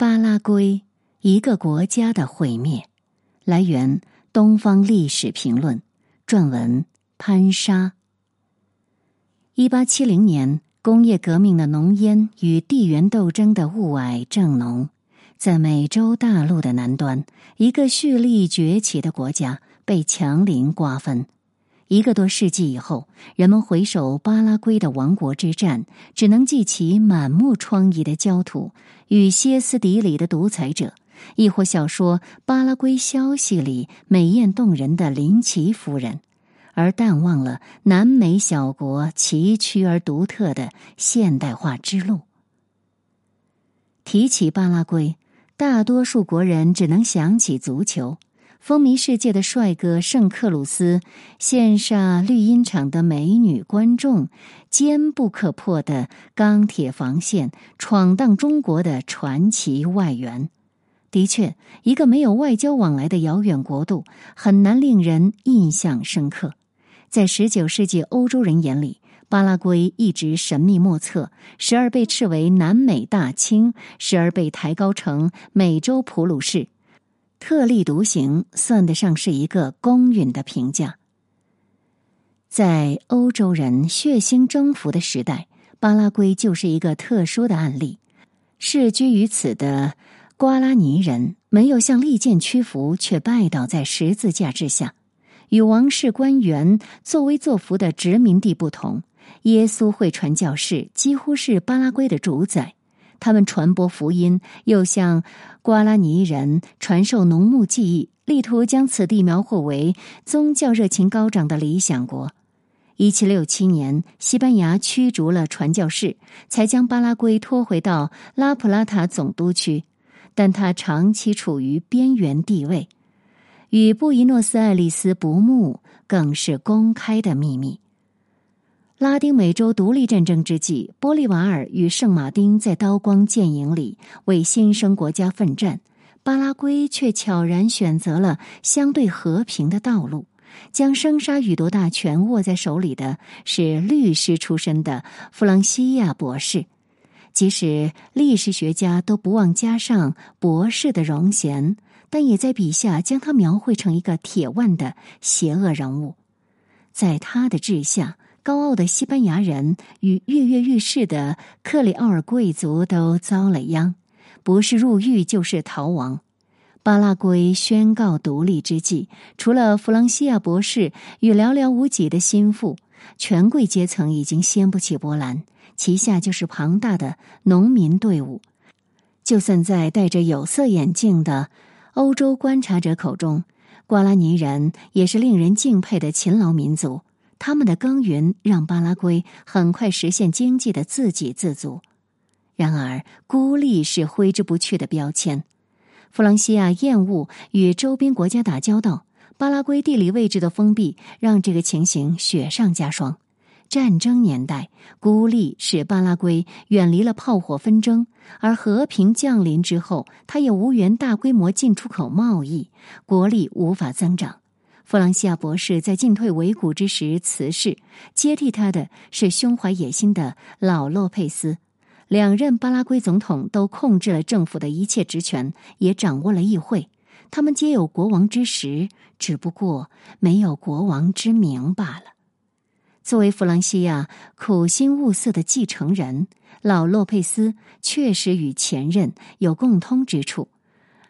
巴拉圭，一个国家的毁灭。来源：《东方历史评论》，撰文：潘沙。一八七零年，工业革命的浓烟与地缘斗争的雾霭正浓，在美洲大陆的南端，一个蓄力崛起的国家被强邻瓜分。一个多世纪以后，人们回首巴拉圭的亡国之战，只能记起满目疮痍的焦土与歇斯底里的独裁者，亦或小说《巴拉圭消息》里美艳动人的林奇夫人，而淡忘了南美小国崎岖而独特的现代化之路。提起巴拉圭，大多数国人只能想起足球。风靡世界的帅哥圣克鲁斯，羡煞绿茵场的美女观众，坚不可破的钢铁防线，闯荡中国的传奇外援。的确，一个没有外交往来的遥远国度，很难令人印象深刻。在十九世纪欧洲人眼里，巴拉圭一直神秘莫测，时而被斥为南美大清，时而被抬高成美洲普鲁士。特立独行，算得上是一个公允的评价。在欧洲人血腥征服的时代，巴拉圭就是一个特殊的案例。世居于此的瓜拉尼人没有向利剑屈服，却拜倒在十字架之下。与王室官员作威作福的殖民地不同，耶稣会传教士几乎是巴拉圭的主宰。他们传播福音，又向瓜拉尼人传授农牧技艺，力图将此地描绘为宗教热情高涨的理想国。一七六七年，西班牙驱逐了传教士，才将巴拉圭拖回到拉普拉塔总督区，但他长期处于边缘地位，与布宜诺斯艾利斯不睦，更是公开的秘密。拉丁美洲独立战争之际，玻利瓦尔与圣马丁在刀光剑影里为新生国家奋战，巴拉圭却悄然选择了相对和平的道路。将生杀予夺大权握在手里的是律师出身的弗朗西亚博士，即使历史学家都不忘加上博士的荣衔，但也在笔下将他描绘成一个铁腕的邪恶人物。在他的治下。高傲的西班牙人与跃跃欲试的克里奥尔贵族都遭了殃，不是入狱就是逃亡。巴拉圭宣告独立之际，除了弗朗西亚博士与寥寥无几的心腹，权贵阶层已经掀不起波澜，旗下就是庞大的农民队伍。就算在戴着有色眼镜的欧洲观察者口中，瓜拉尼人也是令人敬佩的勤劳民族。他们的耕耘让巴拉圭很快实现经济的自给自足，然而孤立是挥之不去的标签。弗朗西亚厌恶与周边国家打交道，巴拉圭地理位置的封闭让这个情形雪上加霜。战争年代，孤立使巴拉圭远离了炮火纷争，而和平降临之后，他也无缘大规模进出口贸易，国力无法增长。弗朗西亚博士在进退维谷之时辞世，接替他的是胸怀野心的老洛佩斯。两任巴拉圭总统都控制了政府的一切职权，也掌握了议会。他们皆有国王之实，只不过没有国王之名罢了。作为弗朗西亚苦心物色的继承人，老洛佩斯确实与前任有共通之处。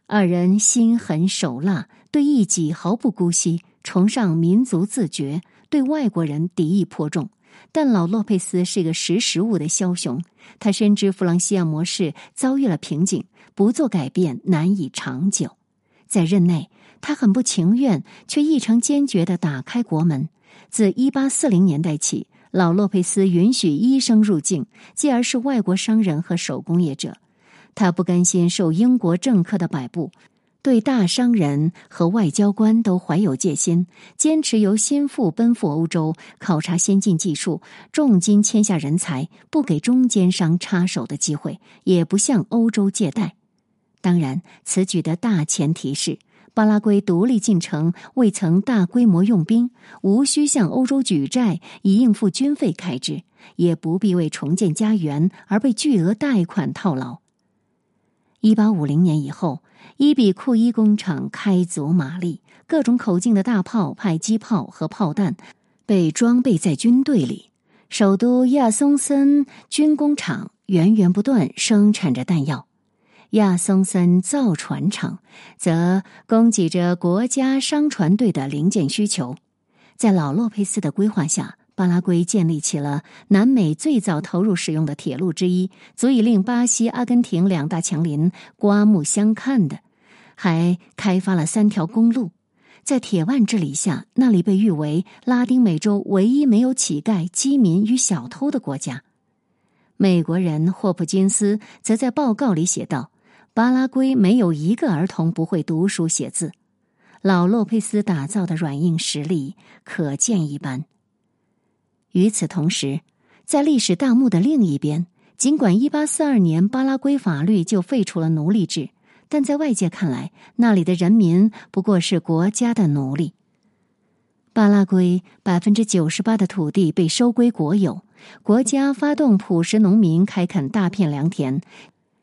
二人心狠手辣，对异己毫不姑息。崇尚民族自觉，对外国人敌意颇重。但老洛佩斯是个识时务的枭雄，他深知弗朗西亚模式遭遇了瓶颈，不做改变难以长久。在任内，他很不情愿，却异常坚决地打开国门。自一八四零年代起，老洛佩斯允许医生入境，继而是外国商人和手工业者。他不甘心受英国政客的摆布。对大商人和外交官都怀有戒心，坚持由心腹奔赴欧洲考察先进技术，重金签下人才，不给中间商插手的机会，也不向欧洲借贷。当然，此举的大前提是巴拉圭独立进程未曾大规模用兵，无需向欧洲举债以应付军费开支，也不必为重建家园而被巨额贷款套牢。一八五零年以后，伊比库伊工厂开足马力，各种口径的大炮、迫击炮和炮弹被装备在军队里。首都亚松森军工厂源源不断生产着弹药，亚松森造船厂则供给着国家商船队的零件需求。在老洛佩斯的规划下。巴拉圭建立起了南美最早投入使用的铁路之一，足以令巴西、阿根廷两大强邻刮目相看的，还开发了三条公路。在铁腕治理下，那里被誉为拉丁美洲唯一没有乞丐、饥民与小偷的国家。美国人霍普金斯则在报告里写道：“巴拉圭没有一个儿童不会读书写字。”老洛佩斯打造的软硬实力可见一斑。与此同时，在历史大幕的另一边，尽管1842年巴拉圭法律就废除了奴隶制，但在外界看来，那里的人民不过是国家的奴隶。巴拉圭百分之九十八的土地被收归国有，国家发动朴实农民开垦大片良田，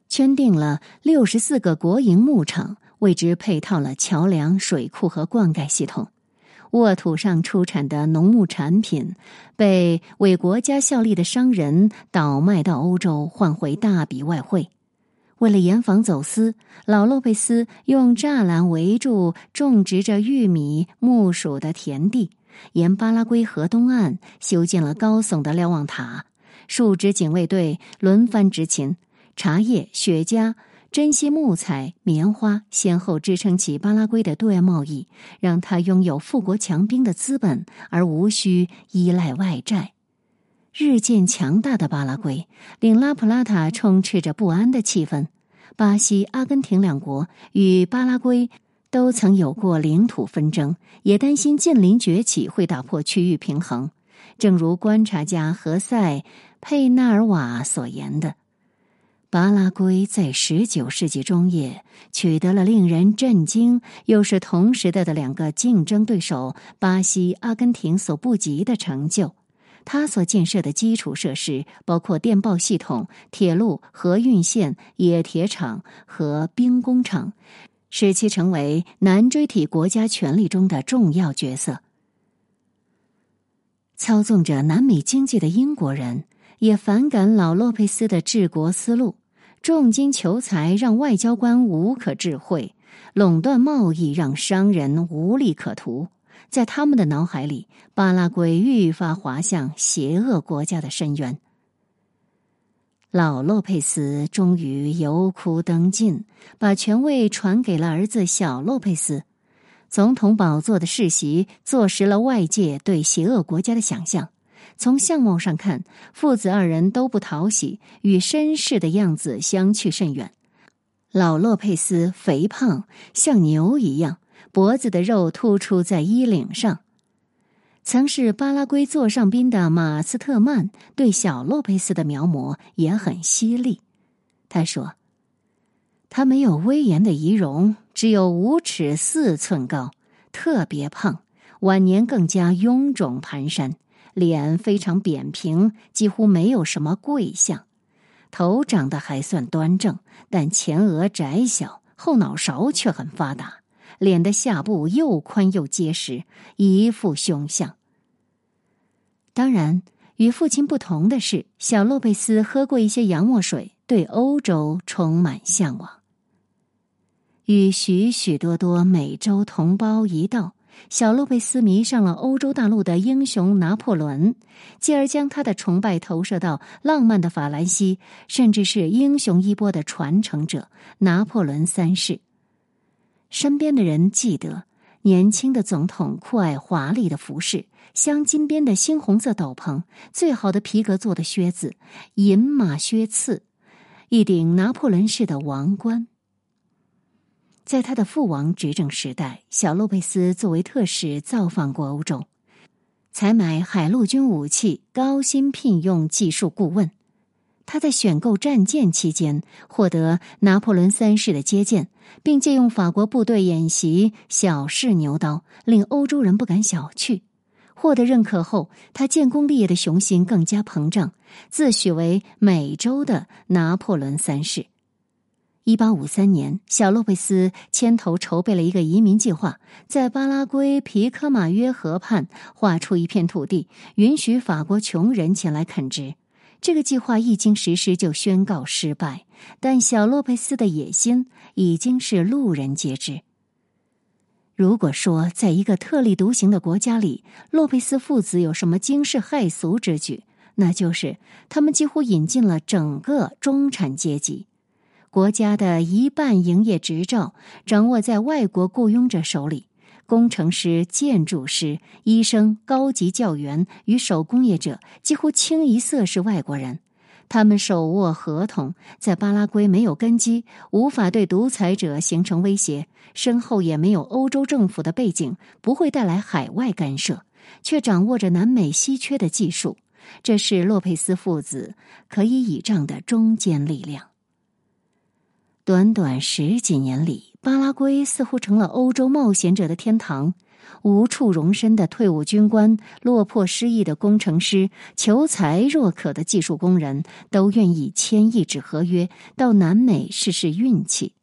圈定了六十四个国营牧场，为之配套了桥梁、水库和灌溉系统。沃土上出产的农牧产品，被为国家效力的商人倒卖到欧洲，换回大笔外汇。为了严防走私，老洛佩斯用栅栏围住种植着玉米、木薯的田地，沿巴拉圭河东岸修建了高耸的瞭望塔，数支警卫队轮番执勤，茶叶、雪茄。珍稀木材、棉花先后支撑起巴拉圭的对外贸易，让他拥有富国强兵的资本，而无需依赖外债。日渐强大的巴拉圭令拉普拉塔充斥着不安的气氛。巴西、阿根廷两国与巴拉圭都曾有过领土纷争，也担心近邻崛起会打破区域平衡。正如观察家何塞·佩纳尔瓦所言的。巴拉圭在十九世纪中叶取得了令人震惊，又是同时代的两个竞争对手巴西、阿根廷所不及的成就。他所建设的基础设施包括电报系统、铁路、河运线、冶铁厂和兵工厂，使其成为南锥体国家权力中的重要角色。操纵着南美经济的英国人。也反感老洛佩斯的治国思路，重金求财让外交官无可智慧，垄断贸易让商人无利可图。在他们的脑海里，巴拉圭愈发滑向邪恶国家的深渊。老洛佩斯终于油枯灯尽，把权位传给了儿子小洛佩斯。总统宝座的世袭坐实了外界对邪恶国家的想象。从相貌上看，父子二人都不讨喜，与绅士的样子相去甚远。老洛佩斯肥胖像牛一样，脖子的肉突出在衣领上。曾是巴拉圭座上宾的马斯特曼对小洛佩斯的描摹也很犀利。他说：“他没有威严的仪容，只有五尺四寸高，特别胖，晚年更加臃肿蹒跚。”脸非常扁平，几乎没有什么贵相，头长得还算端正，但前额窄小，后脑勺却很发达，脸的下部又宽又结实，一副凶相。当然，与父亲不同的是，小洛贝斯喝过一些洋墨水，对欧洲充满向往，与许许多多美洲同胞一道。小洛贝斯迷上了欧洲大陆的英雄拿破仑，继而将他的崇拜投射到浪漫的法兰西，甚至是英雄衣钵的传承者拿破仑三世。身边的人记得，年轻的总统酷爱华丽的服饰，镶金边的猩红色斗篷，最好的皮革做的靴子，银马靴刺，一顶拿破仑式的王冠。在他的父王执政时代，小洛佩斯作为特使造访过欧洲，采买海陆军武器，高薪聘用技术顾问。他在选购战舰期间获得拿破仑三世的接见，并借用法国部队演习小试牛刀，令欧洲人不敢小觑。获得认可后，他建功立业的雄心更加膨胀，自诩为美洲的拿破仑三世。一八五三年，小洛佩斯牵头筹备了一个移民计划，在巴拉圭皮科马约河畔划出一片土地，允许法国穷人前来垦殖。这个计划一经实施就宣告失败，但小洛佩斯的野心已经是路人皆知。如果说在一个特立独行的国家里，洛佩斯父子有什么惊世骇俗之举，那就是他们几乎引进了整个中产阶级。国家的一半营业执照掌握在外国雇佣者手里，工程师、建筑师、医生、高级教员与手工业者几乎清一色是外国人。他们手握合同，在巴拉圭没有根基，无法对独裁者形成威胁，身后也没有欧洲政府的背景，不会带来海外干涉，却掌握着南美稀缺的技术。这是洛佩斯父子可以倚仗的中坚力量。短短十几年里，巴拉圭似乎成了欧洲冒险者的天堂。无处容身的退伍军官、落魄失意的工程师、求财若渴的技术工人，都愿意签一纸合约到南美试试运气。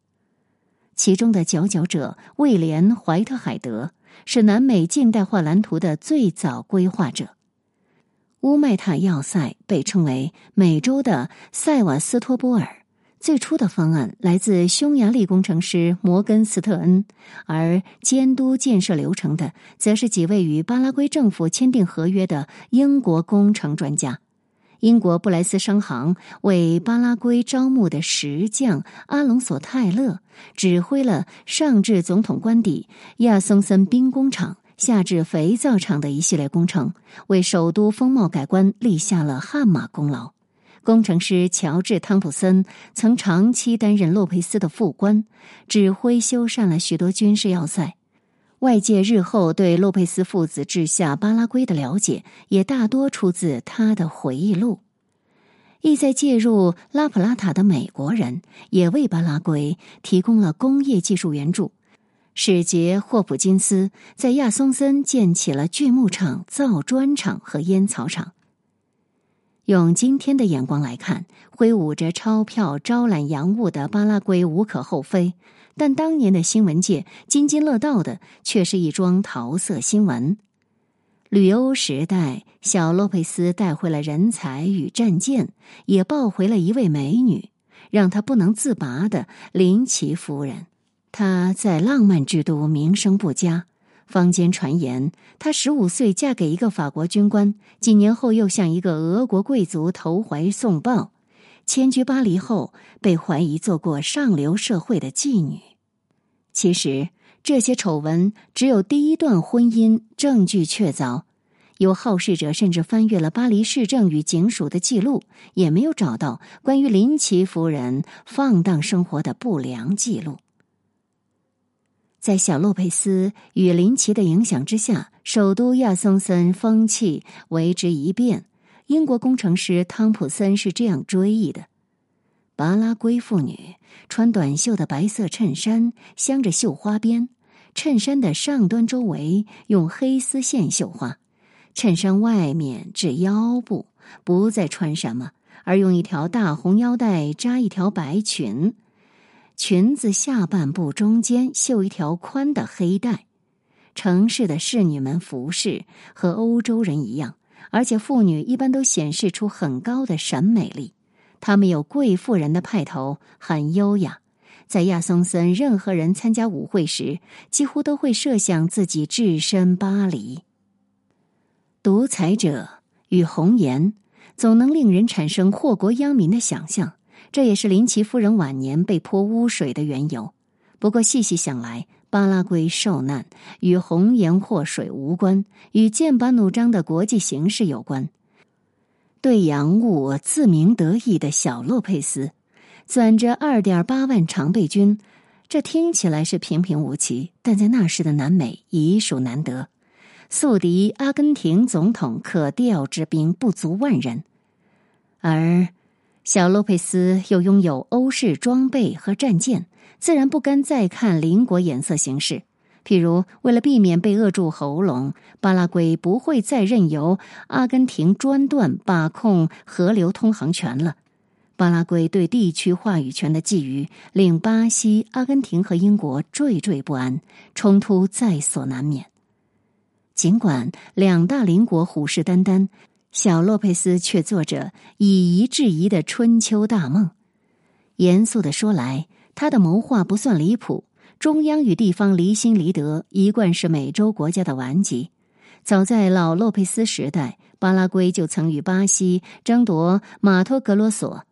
其中的佼佼者威廉·怀特海德是南美近代化蓝图的最早规划者。乌麦塔要塞被称为美洲的塞瓦斯托波尔。最初的方案来自匈牙利工程师摩根斯特恩，而监督建设流程的，则是几位与巴拉圭政府签订合约的英国工程专家。英国布莱斯商行为巴拉圭招募的石匠阿隆索泰勒，指挥了上至总统官邸亚松森兵工厂，下至肥皂厂的一系列工程，为首都风貌改观立下了汗马功劳。工程师乔治·汤普森曾长期担任洛佩斯的副官，指挥修缮了许多军事要塞。外界日后对洛佩斯父子治下巴拉圭的了解，也大多出自他的回忆录。意在介入拉普拉塔的美国人，也为巴拉圭提供了工业技术援助。使节霍普金斯在亚松森建起了锯木厂、造砖厂和烟草厂。用今天的眼光来看，挥舞着钞票招揽洋务的巴拉圭无可厚非，但当年的新闻界津津乐道的却是一桩桃色新闻。旅欧时代，小洛佩斯带回了人才与战舰，也抱回了一位美女，让他不能自拔的林奇夫人。她在浪漫之都名声不佳。坊间传言，她十五岁嫁给一个法国军官，几年后又向一个俄国贵族投怀送抱，迁居巴黎后被怀疑做过上流社会的妓女。其实，这些丑闻只有第一段婚姻证据确凿，有好事者甚至翻阅了巴黎市政与警署的记录，也没有找到关于林奇夫人放荡生活的不良记录。在小洛佩斯与林奇的影响之下，首都亚松森风气为之一变。英国工程师汤普森是这样追忆的：巴拉圭妇女穿短袖的白色衬衫，镶着绣花边，衬衫的上端周围用黑丝线绣花，衬衫外面至腰部不再穿什么，而用一条大红腰带扎一条白裙。裙子下半部中间绣一条宽的黑带，城市的侍女们服饰和欧洲人一样，而且妇女一般都显示出很高的审美力。她们有贵妇人的派头，很优雅。在亚松森，任何人参加舞会时，几乎都会设想自己置身巴黎。独裁者与红颜，总能令人产生祸国殃民的想象。这也是林奇夫人晚年被泼污水的缘由。不过细细想来，巴拉圭受难与红颜祸水无关，与剑拔弩张的国际形势有关。对洋务自鸣得意的小洛佩斯，攥着二点八万常备军，这听起来是平平无奇，但在那时的南美已属难得。宿敌阿根廷总统可调之兵不足万人，而。小洛佩斯又拥有欧式装备和战舰，自然不甘再看邻国眼色行事。譬如，为了避免被扼住喉咙，巴拉圭不会再任由阿根廷专断把控河流通航权了。巴拉圭对地区话语权的觊觎，令巴西、阿根廷和英国惴惴不安，冲突在所难免。尽管两大邻国虎视眈眈，小洛佩斯却做着以夷制夷的春秋大梦。严肃的说来，他的谋划不算离谱。中央与地方离心离德，一贯是美洲国家的顽疾。早在老洛佩斯时代，巴拉圭就曾与巴西争夺马托格罗索。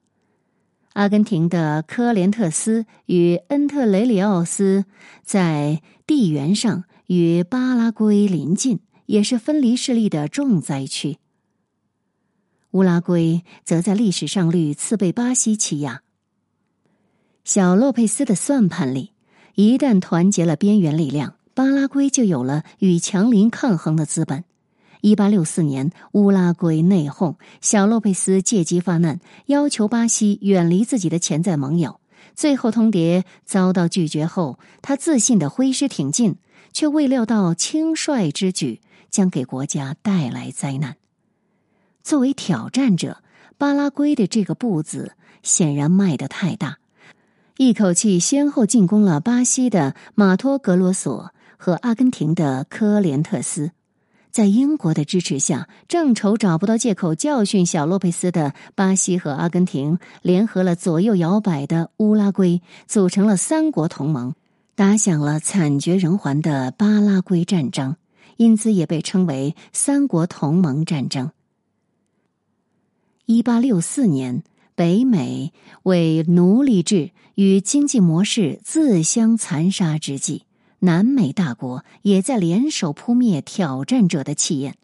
阿根廷的科连特斯与恩特雷里奥斯在地缘上与巴拉圭邻近，也是分离势力的重灾区。乌拉圭则在历史上屡次被巴西欺压。小洛佩斯的算盘里，一旦团结了边缘力量，巴拉圭就有了与强邻抗衡的资本。一八六四年，乌拉圭内讧，小洛佩斯借机发难，要求巴西远离自己的潜在盟友。最后通牒遭到拒绝后，他自信的挥师挺进，却未料到轻率之举将给国家带来灾难。作为挑战者，巴拉圭的这个步子显然迈得太大，一口气先后进攻了巴西的马托格罗索和阿根廷的科连特斯。在英国的支持下，正愁找不到借口教训小洛佩斯的巴西和阿根廷，联合了左右摇摆的乌拉圭，组成了三国同盟，打响了惨绝人寰的巴拉圭战争，因此也被称为三国同盟战争。一八六四年，北美为奴隶制与经济模式自相残杀之际。南美大国也在联手扑灭挑战者的气焰，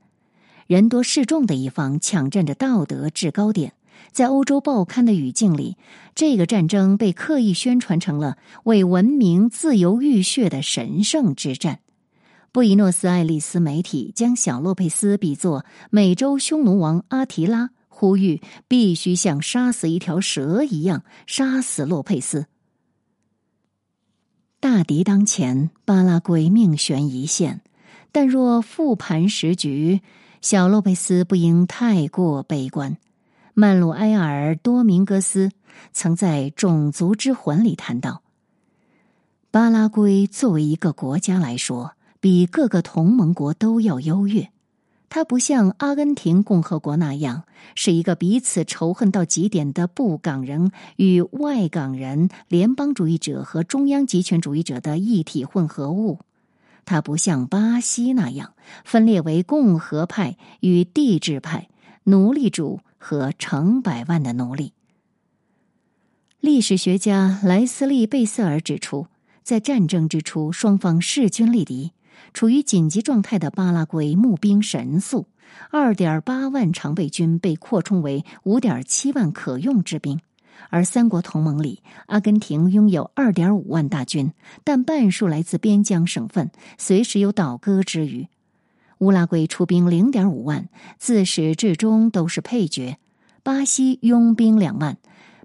人多势众的一方抢占着道德制高点。在欧洲报刊的语境里，这个战争被刻意宣传成了为文明自由浴血的神圣之战。布宜诺斯艾利斯媒体将小洛佩斯比作美洲匈奴王阿提拉，呼吁必须像杀死一条蛇一样杀死洛佩斯。大敌当前，巴拉圭命悬一线。但若复盘时局，小洛佩斯不应太过悲观。曼鲁埃尔·多明戈斯曾在《种族之魂》里谈到，巴拉圭作为一个国家来说，比各个同盟国都要优越。它不像阿根廷共和国那样是一个彼此仇恨到极点的布港人与外港人、联邦主义者和中央集权主义者的一体混合物；它不像巴西那样分裂为共和派与帝制派、奴隶主和成百万的奴隶。历史学家莱斯利·贝瑟尔指出，在战争之初，双方势均力敌。处于紧急状态的巴拉圭募兵神速，二点八万常备军被扩充为五点七万可用之兵。而三国同盟里，阿根廷拥有二点五万大军，但半数来自边疆省份，随时有倒戈之虞。乌拉圭出兵零点五万，自始至终都是配角。巴西拥兵两万，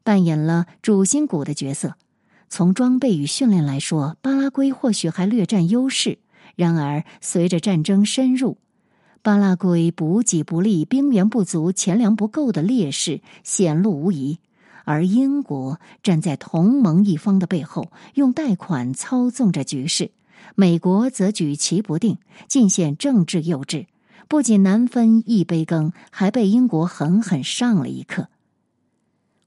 扮演了主心骨的角色。从装备与训练来说，巴拉圭或许还略占优势。然而，随着战争深入，巴拉圭补给不利、兵源不足、钱粮不够的劣势显露无遗。而英国站在同盟一方的背后，用贷款操纵着局势；美国则举棋不定，尽显政治幼稚。不仅难分一杯羹，还被英国狠狠上了一课。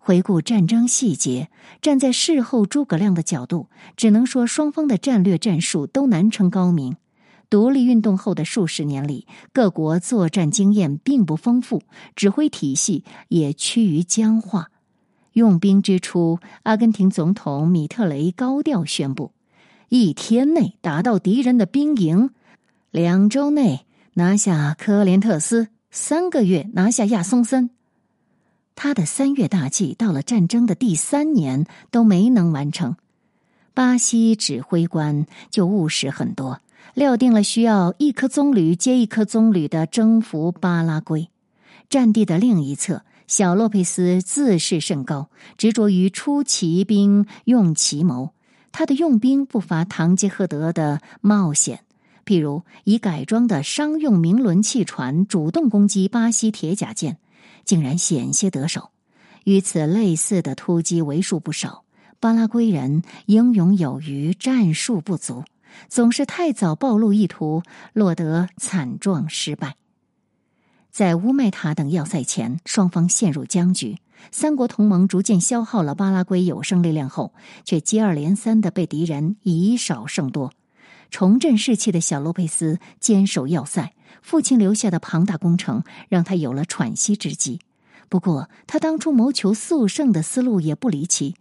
回顾战争细节，站在事后诸葛亮的角度，只能说双方的战略战术都难称高明。独立运动后的数十年里，各国作战经验并不丰富，指挥体系也趋于僵化。用兵之初，阿根廷总统米特雷高调宣布：一天内打到敌人的兵营，两周内拿下科连特斯，三个月拿下亚松森。他的三月大计到了战争的第三年都没能完成，巴西指挥官就务实很多，料定了需要一颗棕榈接一颗棕榈的征服巴拉圭。战地的另一侧，小洛佩斯自视甚高，执着于出奇兵用奇谋。他的用兵不乏唐吉诃德的冒险，譬如以改装的商用明轮汽船主动攻击巴西铁甲舰。竟然险些得手，与此类似的突击为数不少。巴拉圭人英勇有余，战术不足，总是太早暴露意图，落得惨状失败。在乌麦塔等要塞前，双方陷入僵局。三国同盟逐渐消耗了巴拉圭有生力量后，却接二连三的被敌人以少胜多。重振士气的小洛佩斯坚守要塞，父亲留下的庞大工程让他有了喘息之机。不过，他当初谋求速胜的思路也不离奇。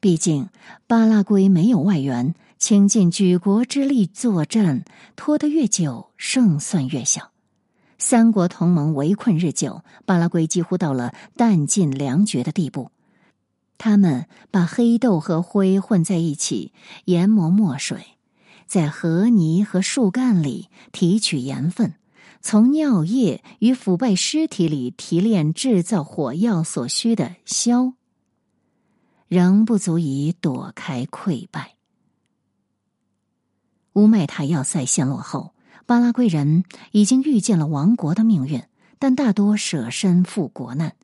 毕竟，巴拉圭没有外援，倾尽举国之力作战，拖得越久，胜算越小。三国同盟围困日久，巴拉圭几乎到了弹尽粮绝的地步。他们把黑豆和灰混在一起，研磨墨水。在河泥和树干里提取盐分，从尿液与腐败尸体里提炼制造火药所需的硝，仍不足以躲开溃败。乌麦塔要塞陷落后，巴拉圭人已经预见了亡国的命运，但大多舍身赴国难。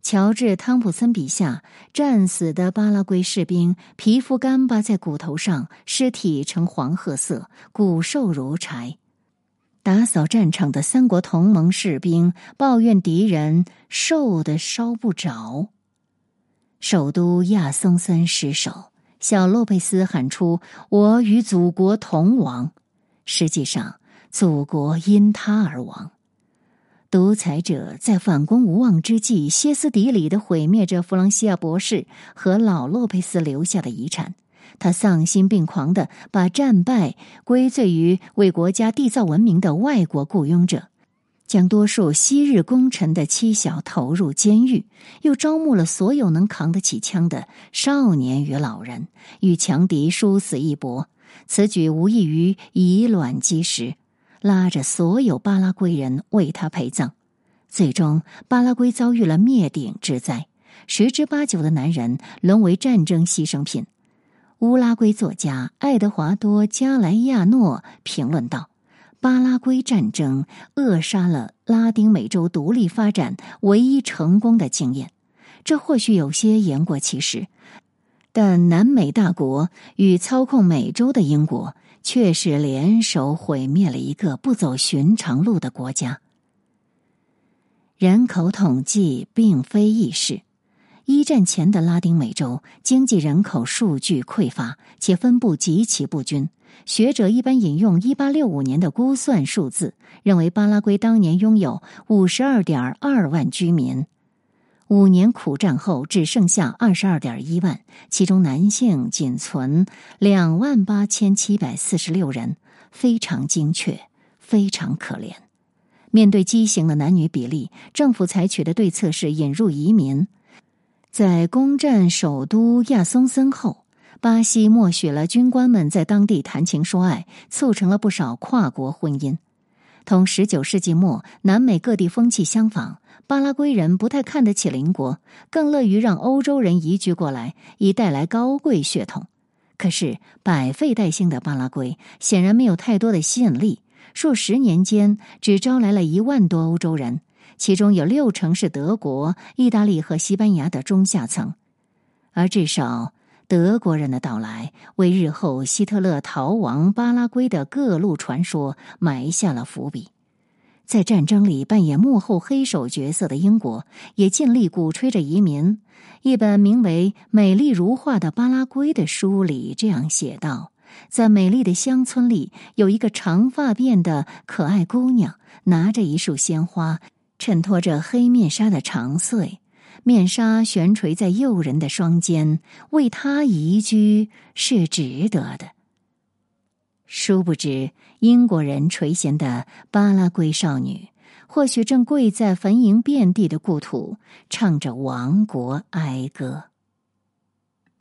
乔治·汤普森笔下战死的巴拉圭士兵，皮肤干巴在骨头上，尸体呈黄褐色，骨瘦如柴。打扫战场的三国同盟士兵抱怨敌人瘦的烧不着。首都亚松森失守，小洛佩斯喊出：“我与祖国同亡。”实际上，祖国因他而亡。独裁者在反攻无望之际，歇斯底里的毁灭着弗朗西亚博士和老洛佩斯留下的遗产。他丧心病狂的把战败归罪于为国家缔造文明的外国雇佣者，将多数昔日功臣的妻小投入监狱，又招募了所有能扛得起枪的少年与老人，与强敌殊死一搏。此举无异于以卵击石。拉着所有巴拉圭人为他陪葬，最终巴拉圭遭遇了灭顶之灾，十之八九的男人沦为战争牺牲品。乌拉圭作家爱德华多·加莱亚诺评论道：“巴拉圭战争扼杀了拉丁美洲独立发展唯一成功的经验，这或许有些言过其实，但南美大国与操控美洲的英国。”却是联手毁灭了一个不走寻常路的国家。人口统计并非易事。一战前的拉丁美洲经济人口数据匮乏，且分布极其不均。学者一般引用一八六五年的估算数字，认为巴拉圭当年拥有五十二点二万居民。五年苦战后，只剩下二十二点一万，其中男性仅存两万八千七百四十六人，非常精确，非常可怜。面对畸形的男女比例，政府采取的对策是引入移民。在攻占首都亚松森后，巴西默许了军官们在当地谈情说爱，促成了不少跨国婚姻。同十九世纪末南美各地风气相仿。巴拉圭人不太看得起邻国，更乐于让欧洲人移居过来，以带来高贵血统。可是百废待兴的巴拉圭显然没有太多的吸引力，数十年间只招来了一万多欧洲人，其中有六成是德国、意大利和西班牙的中下层。而至少德国人的到来，为日后希特勒逃亡巴拉圭的各路传说埋下了伏笔。在战争里扮演幕后黑手角色的英国，也尽力鼓吹着移民。一本名为《美丽如画的巴拉圭》的书里这样写道：在美丽的乡村里，有一个长发辫的可爱姑娘，拿着一束鲜花，衬托着黑面纱的长穗，面纱悬垂在诱人的双肩，为他移居是值得的。殊不知，英国人垂涎的巴拉圭少女，或许正跪在坟茔遍地的故土，唱着亡国哀歌。